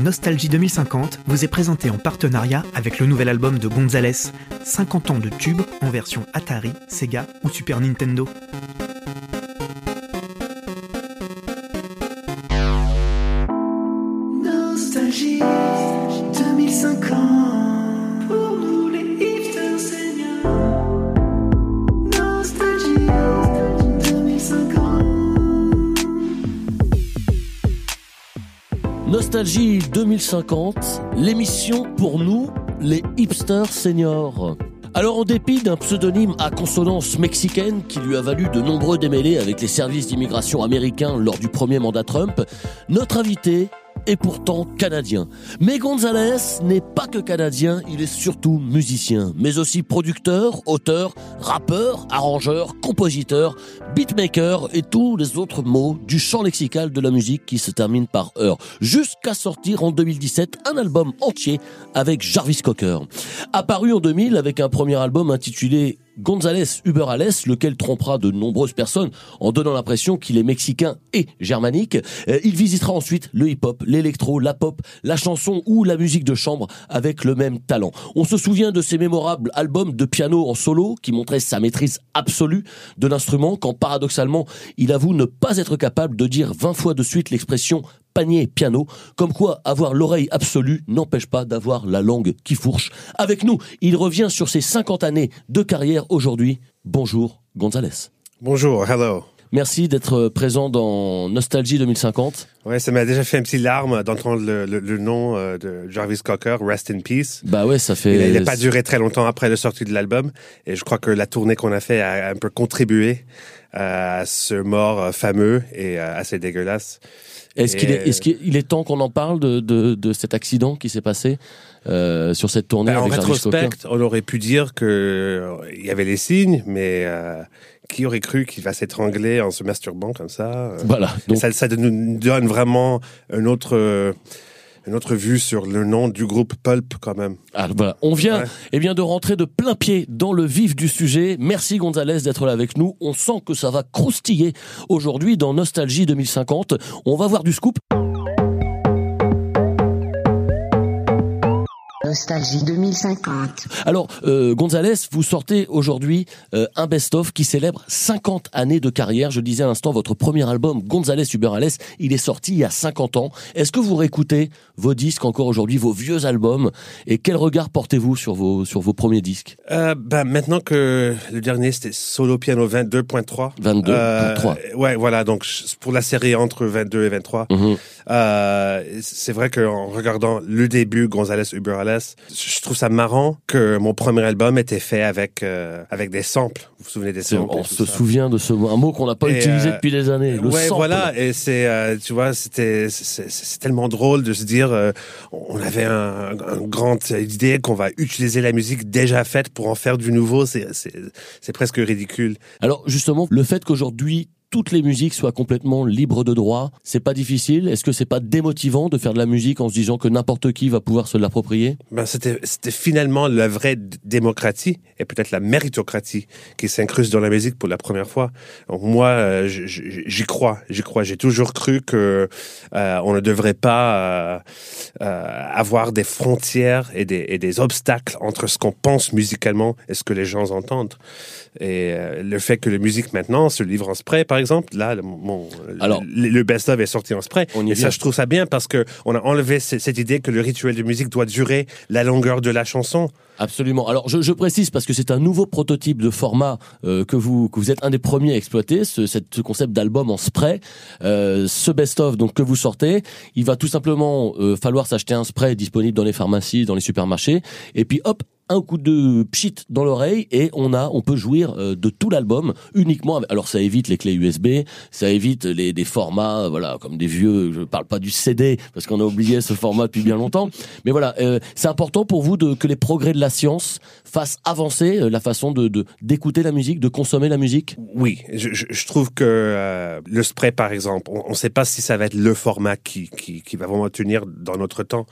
Nostalgie 2050 vous est présenté en partenariat avec le nouvel album de Gonzalez, 50 ans de tubes en version Atari, Sega ou Super Nintendo. Nostalgie 2050, l'émission pour nous, les hipsters seniors. Alors en dépit d'un pseudonyme à consonance mexicaine qui lui a valu de nombreux démêlés avec les services d'immigration américains lors du premier mandat Trump, notre invité est pourtant canadien. Mais Gonzalez n'est pas que canadien, il est surtout musicien, mais aussi producteur, auteur, rappeur, arrangeur, compositeur, beatmaker et tous les autres mots du champ lexical de la musique qui se termine par heure, jusqu'à sortir en 2017 un album entier avec Jarvis Cocker. Apparu en 2000 avec un premier album intitulé González Uberales, lequel trompera de nombreuses personnes en donnant l'impression qu'il est mexicain et germanique. Euh, Il visitera ensuite le hip-hop, l'électro, la pop, la chanson ou la musique de chambre avec le même talent. On se souvient de ses mémorables albums de piano en solo qui montraient sa maîtrise absolue de l'instrument quand paradoxalement il avoue ne pas être capable de dire 20 fois de suite l'expression panier piano, comme quoi avoir l'oreille absolue n'empêche pas d'avoir la langue qui fourche. Avec nous, il revient sur ses 50 années de carrière aujourd'hui. Bonjour Gonzalez. Bonjour, hello. Merci d'être présent dans Nostalgie 2050. Ouais, ça m'a déjà fait un petit larme d'entendre le, le, le nom euh, de Jarvis Cocker, Rest in Peace. Bah ouais, ça fait... Il n'a pas duré très longtemps après la sortie de l'album, et je crois que la tournée qu'on a fait a un peu contribué à ce mort euh, fameux et euh, assez dégueulasse. Est-ce qu'il est, Et- est, qu'il est temps qu'on en parle de, de, de cet accident qui s'est passé euh, sur cette tournée Ben, en avec Cocker? rétrospect, on aurait pu dire que euh, il y avait les signes, mais euh, qui aurait cru qu'il va s'étrangler en se masturbant comme ça euh, Voilà. Donc, ça, ça nous donne vraiment un autre, euh, une autre vue sur le nom du groupe Pulp quand même. ah, voilà. On vient Ouais. eh bien, de rentrer de plein pied dans le vif du sujet. Merci Gonzalez d'être là avec nous. On sent que ça va croustiller aujourd'hui dans Nostalgie 2050. On va voir du scoop. Nostalgie 2050. Alors, euh, Gonzalez, vous sortez aujourd'hui euh, un best-of qui célèbre 50 années de carrière. Je disais à l'instant, votre premier album, Gonzalez Uberales, il est sorti il y a 50 ans. Est-ce que vous réécoutez vos disques encore aujourd'hui, vos vieux albums Et quel regard portez-vous sur vos, sur vos premiers disques? Euh, ben, maintenant que le dernier c'était Solo Piano 22.3. 22, euh, 3. Ouais, voilà. Donc pour la série entre 22 et 23, Mhm. euh, c'est vrai qu'en regardant le début Gonzalez Uberales, je trouve ça marrant que mon premier album était fait avec euh, avec des samples. Vous vous souvenez des samples On se ça? souvient de ce mot, un mot qu'on n'a pas Et, utilisé euh, depuis des années. Le ouais, sample. voilà, et c'est, euh, tu vois, c'était, c'est tellement drôle de se dire, on avait un, un grande idée qu'on va utiliser la musique déjà faite pour en faire du nouveau, c'est presque ridicule. Alors justement, le fait qu'aujourd'hui toutes les musiques soient complètement libres de droit, c'est pas difficile Est-ce que c'est pas démotivant de faire de la musique en se disant que n'importe qui va pouvoir se l'approprier? Ben, c'était, finalement la vraie démocratie et peut-être la méritocratie qui s'incruste dans la musique pour la première fois. Moi, euh, j'y crois, j'y crois. J'ai toujours cru que euh, on ne devrait pas euh, avoir des frontières et des, obstacles entre ce qu'on pense musicalement et ce que les gens entendent. Et le fait que la musique maintenant se livre en spray, par exemple, là, le, mon, Alors- le, le best-of est sorti en spray. On y et vient. ça, je trouve ça bien parce que on a enlevé ce- cette idée que le rituel de musique doit durer la longueur de la chanson. Absolument. Alors je, je précise parce que c'est un nouveau prototype de format euh, que vous que vous êtes un des premiers à exploiter, ce, cette- ce concept d'album en spray. Euh, ce best-of donc que vous sortez, il va tout simplement euh, falloir s'acheter un spray disponible dans les pharmacies, dans les supermarchés, et puis hop un coup de pchit dans l'oreille et on a on peut jouir euh, de tout l'album uniquement avec, alors ça évite les clés USB ça évite les des formats euh, voilà comme des vieux je parle pas du CD parce qu'on a oublié ce format depuis bien longtemps mais voilà euh, c'est important pour vous de que les progrès de la science fassent avancer euh, la façon de d'écouter la musique de consommer la musique Oui, je, je- je trouve que euh, le spray, par exemple, on ne sait pas si ça va être le format qui, qui, qui va vraiment tenir dans notre temps.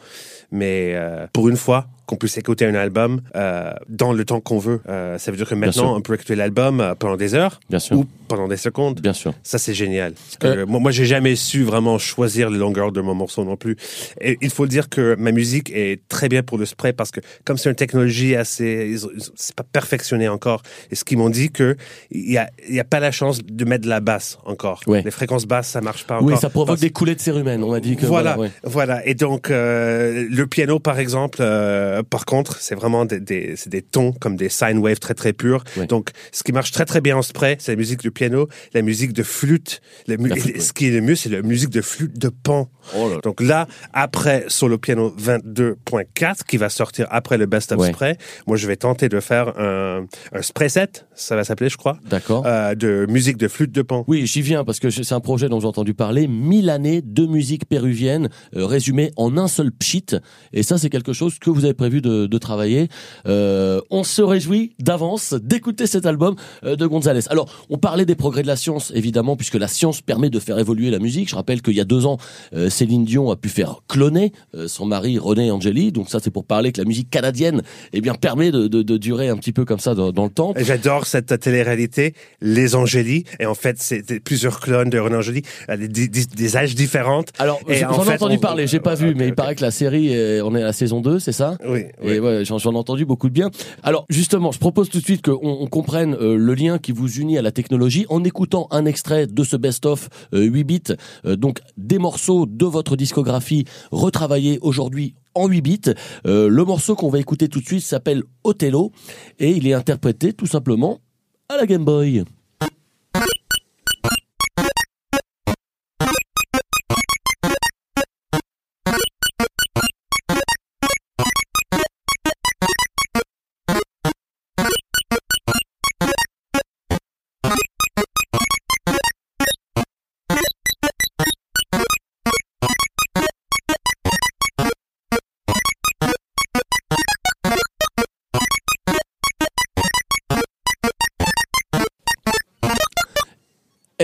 Mais euh, pour une fois, qu'on puisse écouter un album euh, dans le temps qu'on veut. Euh, ça veut dire que maintenant, on peut écouter l'album euh, pendant des heures Bien sûr. ou pendant des secondes. Bien sûr. Ça, c'est génial. Parce que moi, moi j'ai jamais su vraiment choisir la longueur de mon morceau non plus. Et il faut dire que ma musique est très bien pour le spray parce que comme c'est une technologie assez, c'est pas perfectionné encore. Et ce qu'ils m'ont dit que il y a, y a pas la chance de mettre de la basse encore. Ouais. Les fréquences basses, ça marche pas encore. Oui, ça provoque Parce- des coulées de cérumen. On m'a dit que voilà, ouais. voilà. Et donc euh, le piano, par exemple, euh, par contre, c'est vraiment des, des, des tons comme des sine waves très très purs. Ouais. Donc, ce qui marche très très bien en spray, c'est la musique du piano, la musique de flûte. La mu- La flûte, et Ce qui est le mieux, c'est la musique de flûte de pan. Oh là. Donc là, après solo piano 22.4 qui va sortir après le best of Ouais. spray, moi je vais tenter de faire un, un spray set, ça va s'appeler, je crois, D'accord. euh, de musique de flûte de pan. Oui, j'y viens parce que c'est un projet dont j'ai entendu parler. 1000 années de musique péruvienne euh, résumée en un seul pchit. Et ça, c'est quelque chose que vous avez prévu de, de travailler. Euh, on se réjouit d'avance d'écouter cet album euh, de Gonzalez. Alors, on parlait des progrès de la science, évidemment, puisque la science permet de faire évoluer la musique. Je rappelle qu'il y a deux ans, euh, Céline Dion a pu faire cloner euh, son mari René Angeli. Donc ça, c'est pour parler que la musique canadienne, eh bien, permet de, de, de durer un petit peu comme ça dans, dans le temps. Et Cette télé-réalité, Les Angélies. Et en fait, c'est plusieurs clones de René Angéli, à des, des- des âges différentes. Alors, j'en en ai entendu on- parler, j'ai pas vu, Ok, mais il paraît que la série, euh, on est à la saison 2, c'est ça? Oui, oui. Et ouais, j'en j'en ai entendu beaucoup de bien. Alors justement, je propose tout de suite qu'on on comprenne euh, le lien qui vous unit à la technologie en écoutant un extrait de ce best-of euh, 8 bits, euh, donc des morceaux de votre discographie retravaillés aujourd'hui en 8 bits. Euh, le morceau qu'on va écouter tout de suite s'appelle Othello et il est interprété tout simplement à la Game Boy.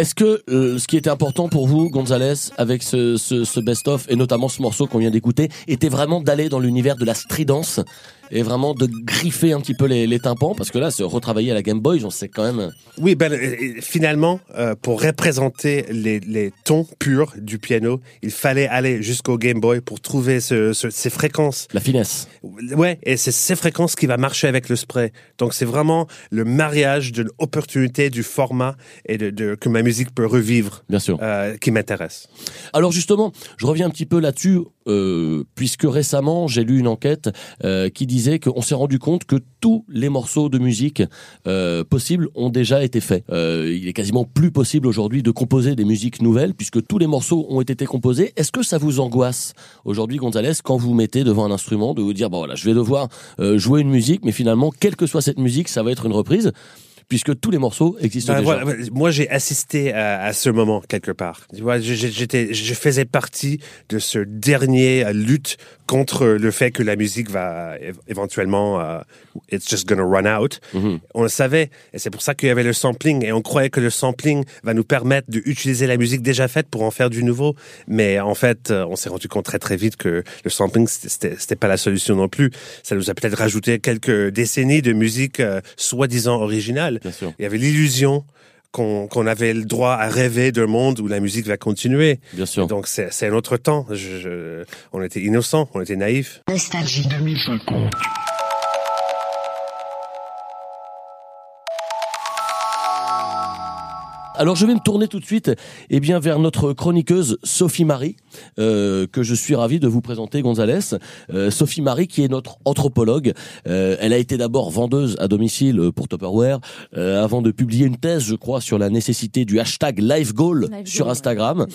Est-ce que euh, ce qui était important pour vous, Gonzalez, avec ce, ce, ce best-of et notamment ce morceau qu'on vient d'écouter, était vraiment d'aller dans l'univers de la stridence et vraiment de griffer un petit peu les, les tympans Parce que là, se retravailler à la Game Boy, j'en sais quand même. Oui, ben, euh, finalement, euh, pour représenter les, les tons purs du piano, il fallait aller jusqu'au Game Boy pour trouver ce, ce- ces fréquences. La finesse. Ouais, et c'est ces fréquences qui va marcher avec le spray. Donc c'est vraiment le mariage d'une opportunité du format et de, de- que ma musique peut revivre Bien sûr. euh, qui m'intéresse. Alors justement, je reviens un petit peu là-dessus, euh, puisque récemment j'ai lu une enquête euh, qui disait qu'on s'est rendu compte que tous les morceaux de musique euh, possibles ont déjà été faits. Euh, il est quasiment plus possible aujourd'hui de composer des musiques nouvelles, puisque tous les morceaux ont été composés. Est-ce que ça vous angoisse aujourd'hui, Gonzalez, quand vous mettez devant un instrument, de vous dire bon voilà, je vais devoir euh, jouer une musique, mais finalement, quelle que soit cette musique, ça va être une reprise? Puisque tous les morceaux existent Ben, déjà. voilà, moi, j'ai assisté à, à ce moment quelque part. Tu vois, j'étais, je faisais partie de ce dernier euh, lutte contre le fait que la musique va éventuellement, euh, it's just gonna run out. Mhm. On le savait, et c'est pour ça qu'il y avait le sampling, et on croyait que le sampling va nous permettre d'utiliser la musique déjà faite pour en faire du nouveau. Mais en fait, euh, on s'est rendu compte très très vite que le sampling c'était- pas la solution non plus. Ça nous a peut-être rajouté quelques décennies de musique euh, soi-disant originale. Il y avait l'illusion qu'on avait le droit à rêver d'un monde où la musique va continuer. Bien sûr. Donc c'est c'est un autre temps. Je, je- on était innocents, on était naïfs. Nostalgie 2050. Alors je vais me tourner tout de suite eh bien vers notre chroniqueuse Sophie Marie euh, que je suis ravi de vous présenter Gonzalez. Euh, Sophie Marie qui est notre anthropologue. Euh, elle a été d'abord vendeuse à domicile euh, pour Tupperware euh, avant de publier une thèse je crois sur la nécessité du hashtag LifeGoal sur goal, Instagram. ouais.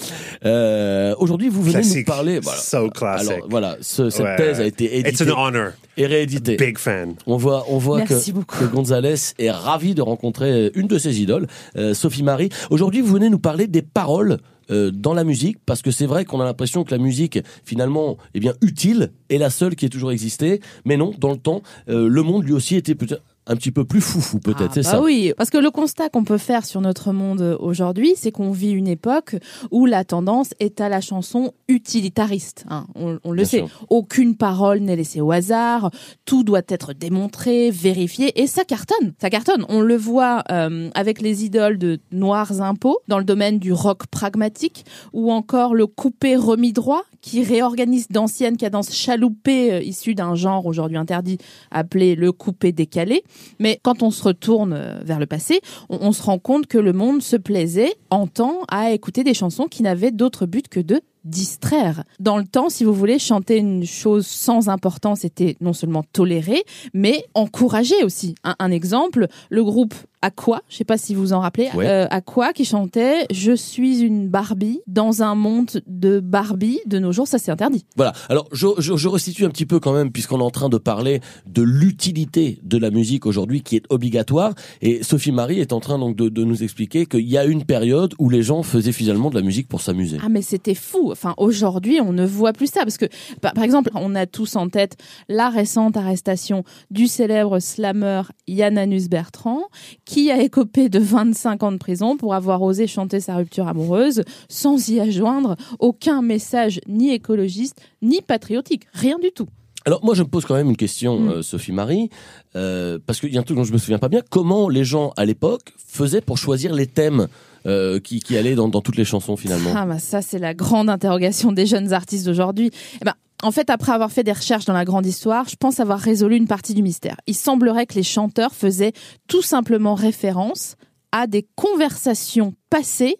Euh, Aujourd'hui vous venez nous Classique. parler voilà. So classic. Alors voilà, ce- cette Ouais. thèse a été It's éditée an honor. et rééditée. Big fan. On voit, on voit que, Merci que Gonzalez est ravi de rencontrer une de ses idoles, euh, Sophie Marie. Aujourd'hui, vous venez nous parler des paroles euh, dans la musique, parce que c'est vrai qu'on a l'impression que la musique, finalement, est bien utile, est la seule qui ait toujours existé. Mais non, dans le temps, euh, le monde lui aussi était peut-être un petit peu plus foufou peut-être, Ah, c'est bah ça Oui, parce que le constat qu'on peut faire sur notre monde aujourd'hui, c'est qu'on vit une époque où la tendance est à la chanson utilitariste. hein. On, on le Bien sait. sûr. Aucune parole n'est laissée au hasard. Tout doit être démontré, vérifié, et ça cartonne. Ça cartonne. On le voit euh, avec les idoles de Noirs Impôts dans le domaine du rock pragmatique, ou encore le coupé remis droit qui réorganise d'anciennes cadences chaloupées euh, issues d'un genre aujourd'hui interdit appelé le coupé décalé. Mais quand on se retourne euh, vers le passé, on, on se rend compte que le monde se plaisait en temps à écouter des chansons qui n'avaient d'autre but que de distraire. Dans le temps, si vous voulez, chanter une chose sans importance était non seulement toléré, mais encouragé aussi. Un, un exemple, le groupe Aqua, je sais pas si vous en rappelez, Ouais. euh, Aqua qui chantait Je suis une Barbie dans un monde de Barbie. De nos jours, ça c'est interdit. Voilà. Alors, je, je, je restitue un petit peu quand même, puisqu'on est en train de parler de l'utilité de la musique aujourd'hui, qui est obligatoire. Et Sophie Marie est en train donc de, de nous expliquer qu'il y a une période où les gens faisaient finalement de la musique pour s'amuser. Ah mais c'était fou. Enfin aujourd'hui on ne voit plus ça parce que par, exemple on a tous en tête la récente arrestation du célèbre slammer Yannanus Bertrand qui a écopé de 25 ans de prison pour avoir osé chanter sa rupture amoureuse sans y adjoindre aucun message ni écologiste ni patriotique, rien du tout. Alors moi je me pose quand même une question, Mm. euh, Sophie Marie, euh, parce qu'il y a un truc dont je me souviens pas bien. Comment les gens à l'époque faisaient pour choisir les thèmes euh, qui, qui allaient dans, dans toutes les chansons finalement? Ah bah ça c'est la grande interrogation des jeunes artistes d'aujourd'hui. Eh ben en fait, après avoir fait des recherches dans la grande histoire, je pense avoir résolu une partie du mystère. Il semblerait que les chanteurs faisaient tout simplement référence à des conversations passées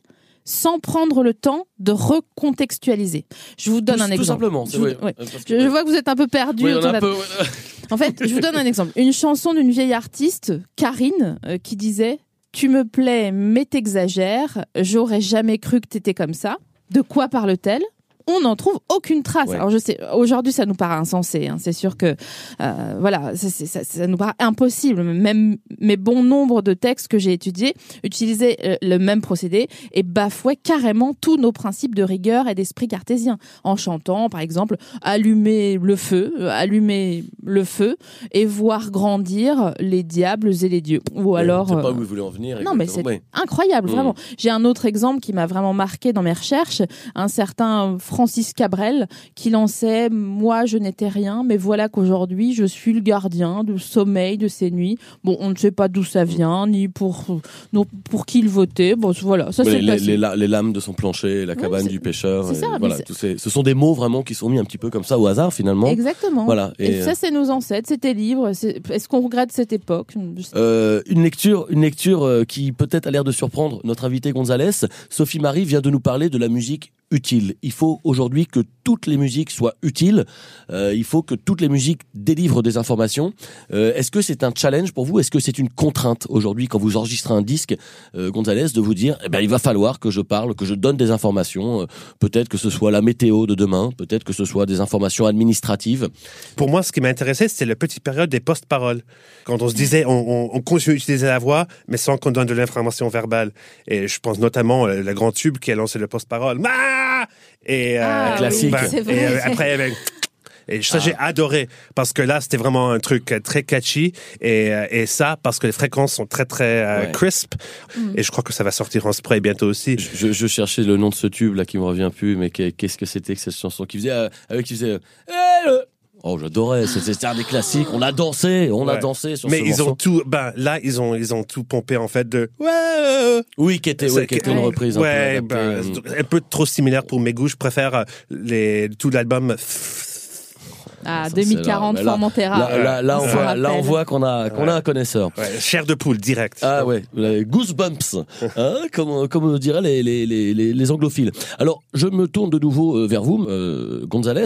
sans prendre le temps de recontextualiser. Je vous donne tout, un tout exemple. simplement. Je vous- ouais. Euh, Je, je vois que vous êtes un peu perdu. Oui, peu, ouais. En fait, je vous donne un exemple. Une chanson d'une vieille artiste, Karine, euh, qui disait Tu me plais, mais t'exagères. J'aurais jamais cru que t'étais comme ça. De quoi parle-t-elle? On n'en trouve aucune trace. Ouais. Alors je sais, aujourd'hui ça nous paraît insensé. hein. C'est sûr que euh, voilà, ça, c'est- ça- ça nous paraît impossible. Même mes bons nombres de textes que j'ai étudiés utilisaient euh, le même procédé et bafouaient carrément tous nos principes de rigueur et d'esprit cartésien en chantant, par exemple, allumer le feu, euh, allumer le feu et voir grandir les diables et les dieux. Ou alors Je sais pas euh, où vous voulez en venir. non, mais c'est incroyable, Mm. vraiment. J'ai un autre exemple qui m'a vraiment marqué dans mes recherches, un certain Francis Cabrel qui lançait Moi, je n'étais rien, mais voilà qu'aujourd'hui, je suis le gardien du sommeil de ces nuits. Bon, on ne sait pas d'où ça vient, ni pour, non, pour qui il votait. Bon, voilà, ça c'est les, les, la- les lames de son plancher, la cabane du pêcheur. c'est ça, et voilà, ces- ce sont des mots vraiment qui sont mis un petit peu comme ça au hasard finalement. Exactement. Voilà. Et, Et, ça, c'est nos ancêtres, c'était libre. Est-ce qu'on regrette cette époque? Euh, une lecture, une lecture euh, qui peut-être a l'air de surprendre notre invité Gonzalez. Sophie Marie vient de nous parler de la musique utile. Il faut aujourd'hui que toutes les musiques soient utiles. Euh, il faut que toutes les musiques délivrent des informations. Euh, Est-ce que c'est un challenge pour vous? Est-ce que c'est une contrainte aujourd'hui quand vous enregistrez un disque, euh, Gonzalez, de vous dire, eh ben, il va falloir que je parle, que je donne des informations. euh, peut-être que ce soit la météo de demain, peut-être que ce soit des informations administratives? Pour moi, ce qui m'intéressait, c'était la petite période des post-paroles. Quand on se disait, on, on, on continue d'utiliser la voix, mais sans qu'on donne de l'information verbale. Et je pense notamment euh, le grand tube qui a lancé le post-parole. Et, euh, Ah, Classique. Et euh, après, avec- et ça, j'ai adoré parce que là, c'était vraiment un truc très catchy et, euh, et ça parce que les fréquences sont très très euh, Ouais. crisp et je crois que ça va sortir en spray bientôt aussi. Je, je- je cherchais le nom de ce tube là qui me revient plus, mais qu'est- qu'est-ce que c'était que cette chanson qui faisait euh, avec qui faisait. euh, Oh, j'adorais. C'était un des classiques. On a dansé, on a dansé sur Mais ce ils morceau. ont tout, ben là ils ont ils ont tout pompé en fait de ouais. Oui, qui était, ouais, qui était une Ouais. reprise un ouais, peu adaptée. ben, un peu trop similaire pour mes goûts. Je préfère euh, les tout l'album. Ah, Ça, 2040, c'est là, mais là- Formentera. Là, là, là, on voit, là, on voit qu'on a, qu'on a un connaisseur. Ouais, chair de poule direct. Ah ouais, goosebumps, hein, comme, comme diraient les, les, les, les, les anglophiles. Alors, je me tourne de nouveau euh, vers vous, euh, Gonzalez.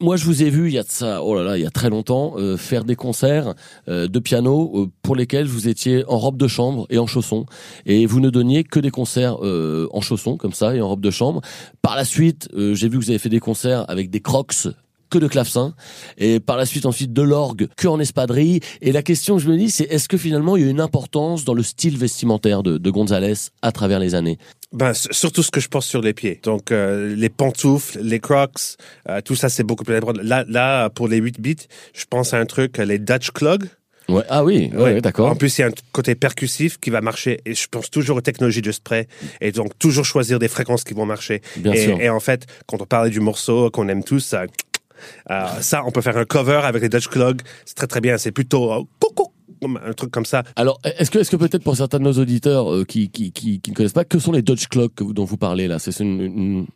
Moi, je vous ai vu il y a de ça, oh là là, il y a très longtemps, euh, faire des concerts euh, de piano euh, pour lesquels vous étiez en robe de chambre et en chaussons, et vous ne donniez que des concerts euh, en chaussons comme ça et en robe de chambre. Par la suite, euh, j'ai vu que vous avez fait des concerts avec des Crocs que de clavecin et par la suite ensuite de l'orgue que en espadrille et la question que je me dis c'est est-ce que finalement il y a une importance dans le style vestimentaire de, de Gonzalez à travers les années? Ben, surtout ce que je porte sur les pieds. Donc, euh, les pantoufles, les crocs, euh, tout ça, c'est beaucoup plus important. Là, là, pour les 8 bits, je pense à un truc, les Dutch clogs. Ouais. Ah oui, ouais, Ouais. d'accord. En plus, il y a un côté percussif qui va marcher. Et je pense toujours aux technologies de spray. Et donc, toujours choisir des fréquences qui vont marcher. Bien et, sûr. et en fait, quand on parlait du morceau qu'on aime tous, ça, euh, ça, on peut faire un cover avec les Dutch Clog. C'est très, très bien. C'est plutôt euh, un truc comme ça. Alors, est-ce que, est-ce que peut-être pour certains de nos auditeurs euh, qui, qui, qui, ne connaissent pas, que sont les Dutch vous- dont vous parlez là? C'est une,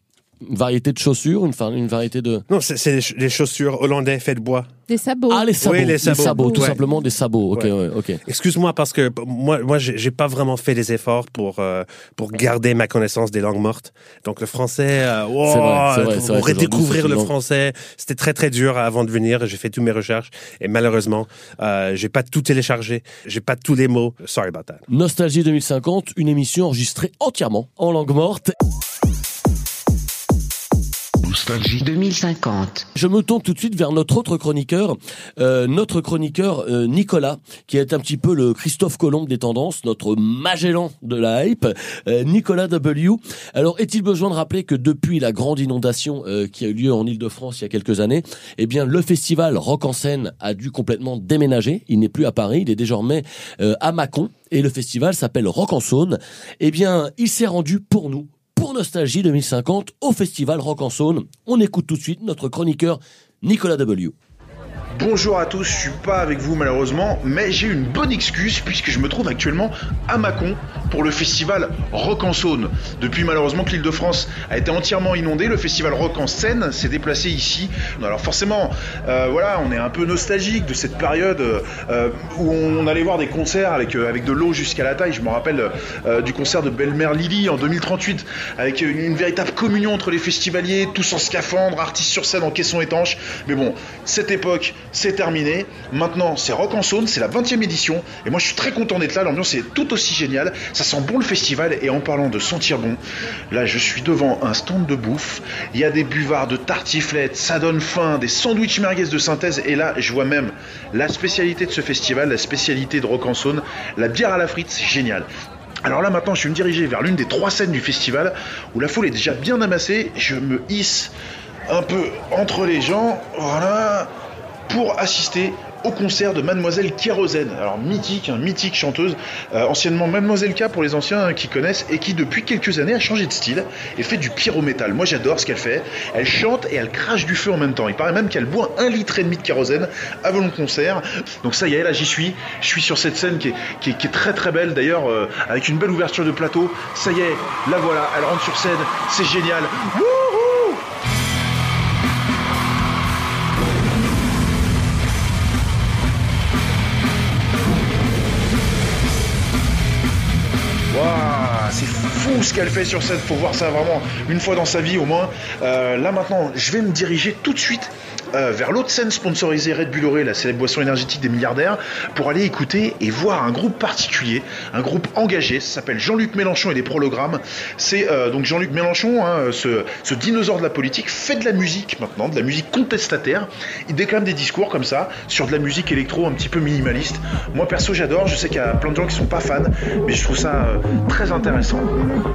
une variété de chaussures, une, variété de... Non, c'est des ch- des chaussures hollandais faites de bois. Des sabots. Ah, les sabots. Oui, les sabots. tout Ouais. simplement des sabots. Ok, Ouais. ouais, ok. Excuse-moi parce que moi, moi, j'ai pas vraiment fait des efforts pour euh, pour garder ma connaissance des langues mortes. Donc le français, euh, wow, C'est vrai, c'est vrai, pour redécouvrir le français, c'était très très dur avant de venir. J'ai fait toutes mes recherches et malheureusement, euh, j'ai pas tout téléchargé, j'ai pas tous les mots. Sorry about that. Nostalgie 2050, une émission enregistrée entièrement en langue morte. Nostalgie 2050. Je me tourne tout de suite vers notre autre chroniqueur, euh, notre chroniqueur euh, Nicolas, qui est un petit peu le Christophe Colomb des tendances, notre Magellan de la hype, euh, Nicolas W. Alors, est-il besoin de rappeler que depuis la grande inondation euh, qui a eu lieu en Ile-de-France il y a quelques années, eh bien, le festival Rock en scène a dû complètement déménager. Il n'est plus à Paris, il est désormais euh, à Mâcon, et le festival s'appelle Rock en Saône. Eh bien, il s'est rendu pour nous pour Nostalgie 2050 au festival Rock en Saône. On écoute tout de suite notre chroniqueur Nicolas W. Bonjour à tous, je suis pas avec vous malheureusement, mais j'ai une bonne excuse puisque je me trouve actuellement à Mâcon pour le festival Rock en Saône. Depuis malheureusement que l'île de France a été entièrement inondée, le festival Rock en Seine s'est déplacé ici. Alors forcément, euh, voilà, on est un peu nostalgique de cette période euh, où on allait voir des concerts avec, euh, avec de l'eau jusqu'à la taille. Je me rappelle euh, du concert de Belle-Mère Lily en 2038 avec une, une véritable communion entre les festivaliers, tous en scaphandre, artistes sur scène en caisson étanche. Mais bon, cette époque, c'est terminé. Maintenant, c'est Rock en Saône, c'est la 20e édition. Et moi, je suis très content d'être là. L'ambiance est tout aussi géniale. Ça sent bon le festival. Et en parlant de sentir bon, là, je suis devant un stand de bouffe. Il y a des buvards de tartiflettes, ça donne faim, des sandwichs merguez de synthèse. Et là, je vois même la spécialité de ce festival, la spécialité de Rock la bière à la frite. C'est génial. Alors là maintenant je vais me diriger vers l'une des trois scènes du festival où la foule est déjà bien amassée, je me hisse un peu entre les gens, voilà, pour assister au concert de Mademoiselle Kérosène. Alors mythique, hein, mythique chanteuse, euh, anciennement Mademoiselle K pour les anciens qui connaissent et qui depuis quelques années a changé de style et fait du pyrométal. Moi j'adore ce qu'elle fait. Elle chante et elle crache du feu en même temps. Il paraît même qu'elle boit un litre et demi de kérosène avant le concert. Donc ça y est, là j'y suis. Je suis sur cette scène qui est, très très belle d'ailleurs, euh, avec une belle ouverture de plateau. Ça y est, la voilà, elle rentre sur scène, c'est génial. Ce qu'elle fait sur scène. Faut voir ça vraiment une fois dans sa vie au moins. Euh, là maintenant, je vais me diriger tout de suite euh, vers l'autre scène sponsorisée Red Bull Oré, la célèbre boisson énergétique des milliardaires, pour aller écouter et voir un groupe particulier, un groupe engagé. Ça s'appelle Jean-Luc Mélenchon et les prologrammes. C'est euh, donc Jean-Luc Mélenchon, hein, ce, dinosaure de la politique, fait de la musique maintenant, de la musique contestataire. Il déclame des discours comme ça sur de la musique électro un petit peu minimaliste. Moi perso, j'adore. Je sais qu'il y a plein de gens qui sont pas fans, mais je trouve ça très intéressant.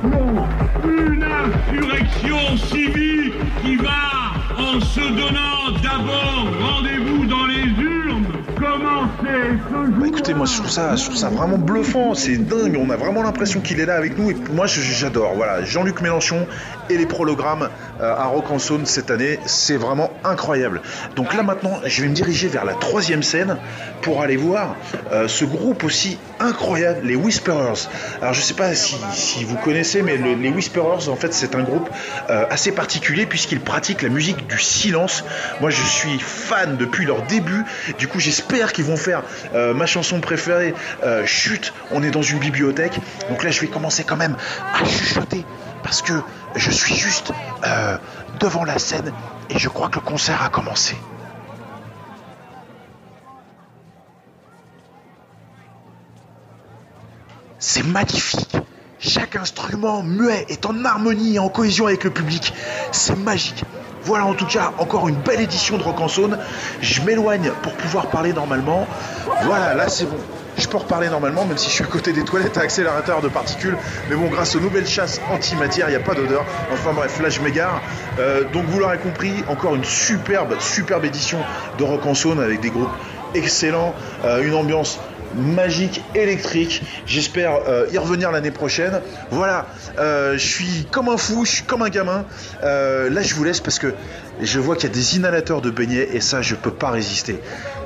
Une insurrection civique qui va, en se donnant d'abord rendez-vous dans les Bah écoutez, moi je trouve ça, je trouve ça vraiment bluffant, c'est dingue, on a vraiment l'impression qu'il est là avec nous et moi j'adore. Voilà, Jean-Luc Mélenchon et les prologrammes euh, à Rock en cette année, c'est vraiment incroyable. Donc là maintenant, je vais me diriger vers la troisième scène pour aller voir euh, ce groupe aussi incroyable, les Whisperers. Alors je sais pas si, vous connaissez, mais le- les Whisperers en fait c'est un groupe euh, assez particulier puisqu'ils pratiquent la musique du silence. Moi je suis fan depuis leur début, du coup j'espère qu'ils vont faire euh, ma chanson préférée, euh, Chute, on est dans une bibliothèque. Donc là je vais commencer quand même à chuchoter parce que je suis juste euh, devant la scène et je crois que le concert a commencé. C'est magnifique. Chaque instrument muet est en harmonie et en cohésion avec le public. C'est magique. Voilà en tout cas encore une belle édition de Rock en Saône. Je m'éloigne pour pouvoir parler normalement. Voilà, là c'est bon. Je peux reparler normalement, même si je suis à côté des toilettes à accélérateur de particules. Mais bon, grâce aux nouvelles chasses antimatière, il n'y a pas d'odeur. Enfin bref, là je m'égare. Euh, donc vous l'aurez compris, encore une superbe, superbe édition de Rock en Saône avec des groupes excellent, euh, une ambiance magique, électrique. J'espère euh, y revenir l'année prochaine. Voilà, euh, je suis comme un fou, je suis comme un gamin. Euh, là, je vous laisse parce que je vois qu'il y a des inhalateurs de beignets et ça, je peux pas résister.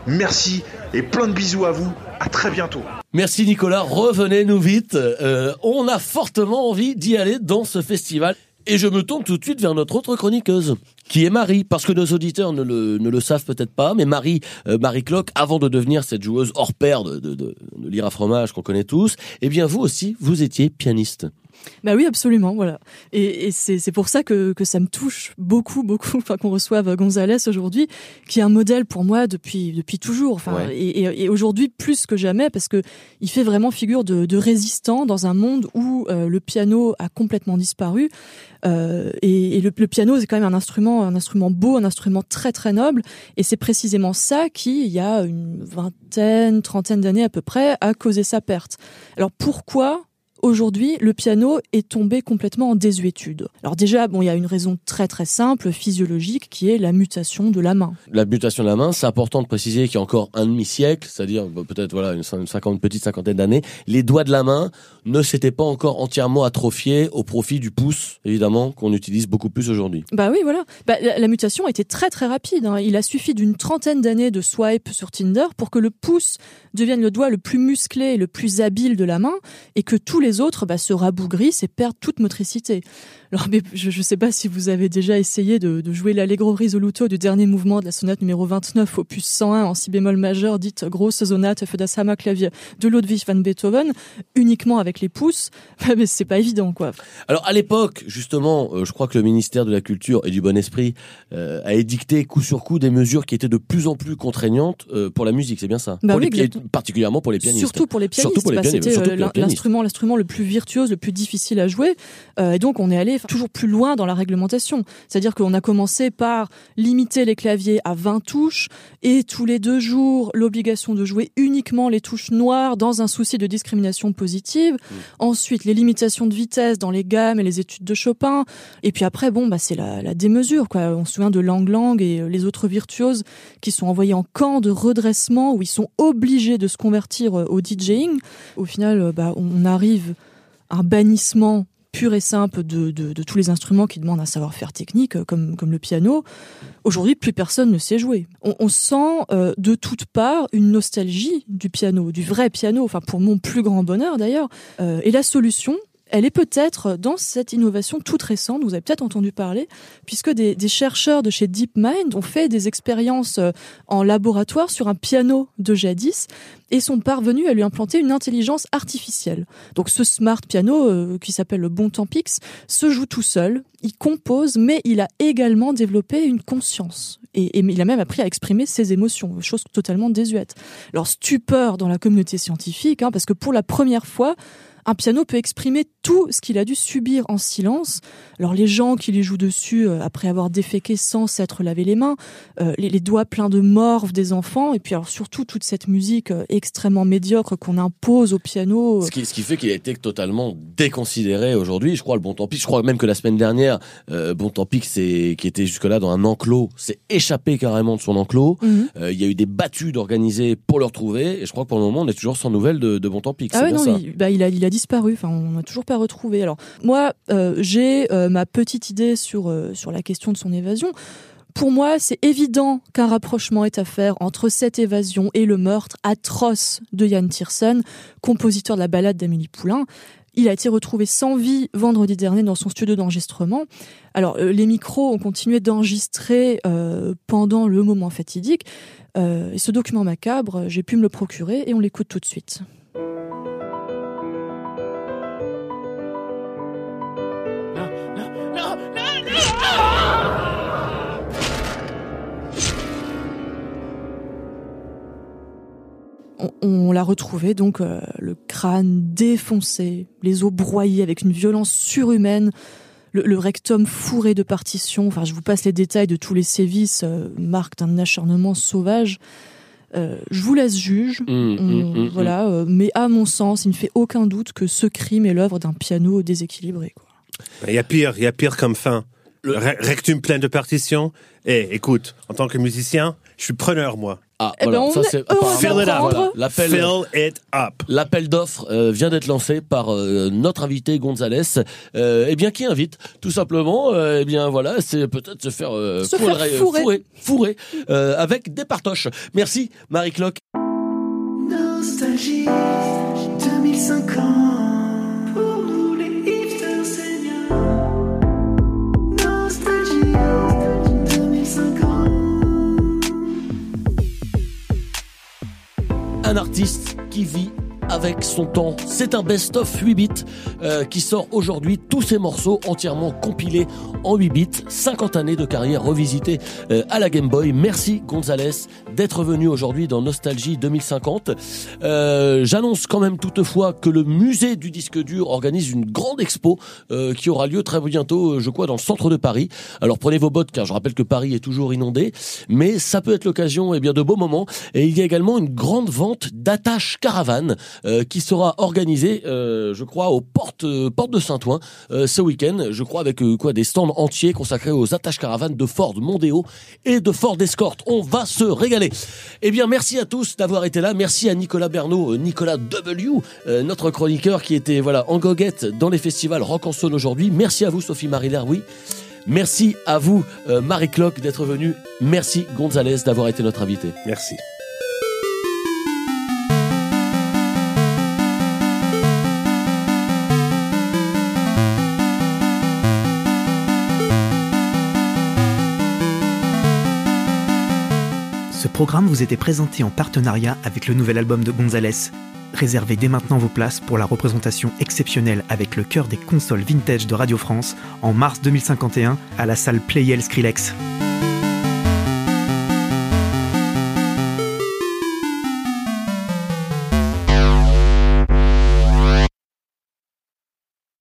Merci et plein de bisous à vous. À très bientôt. Merci Nicolas, revenez-nous vite. Euh, on a fortement envie d'y aller dans ce festival. Et je me tourne tout de suite vers notre autre chroniqueuse, qui est Marie, parce que nos auditeurs ne le, ne le savent peut-être pas, mais Marie, euh, Marie Clock, avant de devenir cette joueuse hors pair de, de, de, de lire à fromage qu'on connaît tous, eh bien vous aussi, vous étiez pianiste. Bah oui, absolument, voilà. Et, et c'est pour ça que, que ça me touche beaucoup, beaucoup, enfin qu'on reçoive Gonzalez aujourd'hui, qui est un modèle pour moi depuis depuis toujours. Enfin, Ouais. et, et, et aujourd'hui plus que jamais, parce que il fait vraiment figure de, de résistant dans un monde où euh, le piano a complètement disparu. Euh, et et le, le piano, c'est quand même un instrument, un instrument beau, un instrument très très noble. Et c'est précisément ça qui, il y a une vingtaine, trentaine d'années à peu près, a causé sa perte. Alors pourquoi Aujourd'hui, le piano est tombé complètement en désuétude. Alors déjà, bon, il y a une raison très très simple, physiologique, qui est la mutation de la main. La mutation de la main, c'est important de préciser qu'il y a encore un demi-siècle, c'est-à-dire peut-être voilà une cin- une cinquante, petite cinquantaine d'années, les doigts de la main ne s'étaient pas encore entièrement atrophiés au profit du pouce, évidemment, qu'on utilise beaucoup plus aujourd'hui. Bah oui, voilà. Bah, la, la mutation a été très très rapide. hein. Il a suffi d'une trentaine d'années de swipe sur Tinder pour que le pouce devienne le doigt le plus musclé et le plus habile de la main, et que tous les autres bah, se rabougrissent et perdent toute motricité. Alors, mais je ne sais pas si vous avez déjà essayé de, de jouer l'allegro risoluto du dernier mouvement de la sonate numéro 29, opus 101 en si bémol majeur, dite grosse sonate für das Hammerklavier de Ludwig van Beethoven, uniquement avec les pouces. mais c'est pas évident, quoi. Alors à l'époque, justement, euh, je crois que le ministère de la Culture et du Bon Esprit euh, a édicté coup sur coup des mesures qui étaient de plus en plus contraignantes euh, pour la musique, c'est bien ça? Bah Pour oui, les. Particulièrement pour les pianistes. Surtout pour les pianistes, Surtout pour les bah, les pianistes. l'instrument le plus virtuose, le plus difficile à jouer, Euh, et donc on est allé toujours plus loin dans la réglementation. C'est-à-dire qu'on a commencé par limiter les claviers à 20 touches, et tous les deux jours l'obligation de jouer uniquement les touches noires dans un souci de discrimination positive. Mmh. Ensuite les limitations de vitesse dans les gammes et les études de Chopin, et puis après bon bah c'est la, la démesure quoi. On se souvient de Lang Lang et euh, les autres virtuoses qui sont envoyés en camp de redressement où ils sont obligés de se convertir euh, au DJing. Au final, bah, on arrive un bannissement pur et simple de, de, tous les instruments qui demandent un savoir-faire technique, euh, comme, comme le piano. Aujourd'hui, plus personne ne sait jouer. On, on sent euh, de toutes parts une nostalgie du piano, du vrai piano, enfin pour mon plus grand bonheur d'ailleurs. Euh, et la solution, elle est peut-être dans cette innovation toute récente, vous avez peut-être entendu parler, puisque des, chercheurs de chez DeepMind ont fait des expériences euh, en laboratoire sur un piano de jadis et sont parvenus à lui implanter une intelligence artificielle. Donc ce smart piano, euh, qui s'appelle le Bon Pix, se joue tout seul, il compose, mais il a également développé une conscience. Et, et il a même appris à exprimer ses émotions, chose totalement désuète. Alors stupeur dans la communauté scientifique, hein, parce que pour la première fois, un piano peut exprimer tout ce qu'il a dû subir en silence. Alors les gens qui lui jouent dessus euh, après avoir déféqué sans s'être lavé les mains, euh, les, les doigts pleins de morve des enfants, et puis alors surtout toute cette musique euh, extrêmement médiocre qu'on impose au piano. Ce qui, ce qui fait qu'il a été totalement déconsidéré aujourd'hui. Je crois le Bon Tant Pis. Je crois même que la semaine dernière, Bon Tant Pis, c'est qui était jusque-là dans un enclos, s'est échappé carrément de son enclos. Mhm. Il y a eu des battues d'organiser pour le retrouver. Et je crois que pour le moment, on est toujours sans nouvelles de, de Bon Tant Pis. Ah ouais, non, il, bah, il a, il a disparu. Enfin, on n'a toujours pas retrouvé. Alors, moi, euh, j'ai euh, ma petite idée sur, euh, sur la question de son évasion. Pour moi, c'est évident qu'un rapprochement est à faire entre cette évasion et le meurtre atroce de Yann Tiersen, compositeur de la ballade d'Amélie Poulain. Il a été retrouvé sans vie vendredi dernier dans son studio d'enregistrement. Alors, les micros ont continué d'enregistrer pendant le moment fatidique. Et ce document macabre, j'ai pu me le procurer et on l'écoute tout de suite. On, on l'a retrouvé donc euh, le crâne défoncé, les os broyés avec une violence surhumaine, le, le rectum fourré de partitions. Enfin, je vous passe les détails de tous les sévices, euh, marque d'un acharnement sauvage. Euh, je vous laisse juge. Mmh, mmh, On- mmh, voilà, euh, mais à mon sens, il ne fait aucun doute que ce crime est l'œuvre d'un piano déséquilibré. Il y a pire, il y a pire comme fin. Le- Re- rectum plein de partitions. Eh, écoute, en tant que musicien, je suis preneur, moi. Ah, Eh voilà, ben, on ça est c'est Fill it up. voilà, l'appel Fill it up. L'appel d'offres euh, vient d'être lancé par euh, notre invité Gonzalez, euh, eh bien qui invite tout simplement, euh, eh bien voilà, c'est peut-être se faire euh, Se faire fourrer, fourrer. fourrer, fourrer, euh, avec des partoches. Merci Marie Cloque. Un artiste qui vit avec son temps. C'est un best-of 8 bits euh, qui sort aujourd'hui tous ces morceaux entièrement compilés en 8 bits. 50 années de carrière revisitée euh, à la Game Boy. Merci Gonzalez d'être venu aujourd'hui dans Nostalgie 2050. Euh, J'annonce quand même toutefois que le musée du disque dur organise une grande expo euh, qui aura lieu très bientôt, euh, je crois, dans le centre de Paris. Alors prenez vos bottes car je rappelle que Paris est toujours inondé, mais ça peut être l'occasion eh bien de beaux moments. Et il y a également une grande vente d'attaches caravanes euh, qui sera organisée, euh, je crois, aux portes, euh, portes de Saint-Ouen euh, ce week-end. Je crois avec euh, quoi des stands entiers consacrés aux attaches caravanes de Ford Mondeo et de Ford Escort. On va se régaler. Eh bien, merci à tous d'avoir été là. Merci à Nicolas Bernot, Nicolas W, notre chroniqueur qui était voilà en goguette dans les festivals Rock en Saône aujourd'hui. Merci à vous, Sophie Marie Leroy. Merci à vous, Marie Cloque, d'être venue. Merci, Gonzalez, d'avoir été notre invité. Merci. Programme vous était présenté en partenariat avec le nouvel album de Gonzalez. Réservez dès maintenant vos places pour la représentation exceptionnelle avec le cœur des consoles vintage de Radio France en mars 2051 à la salle Playel Skrillex.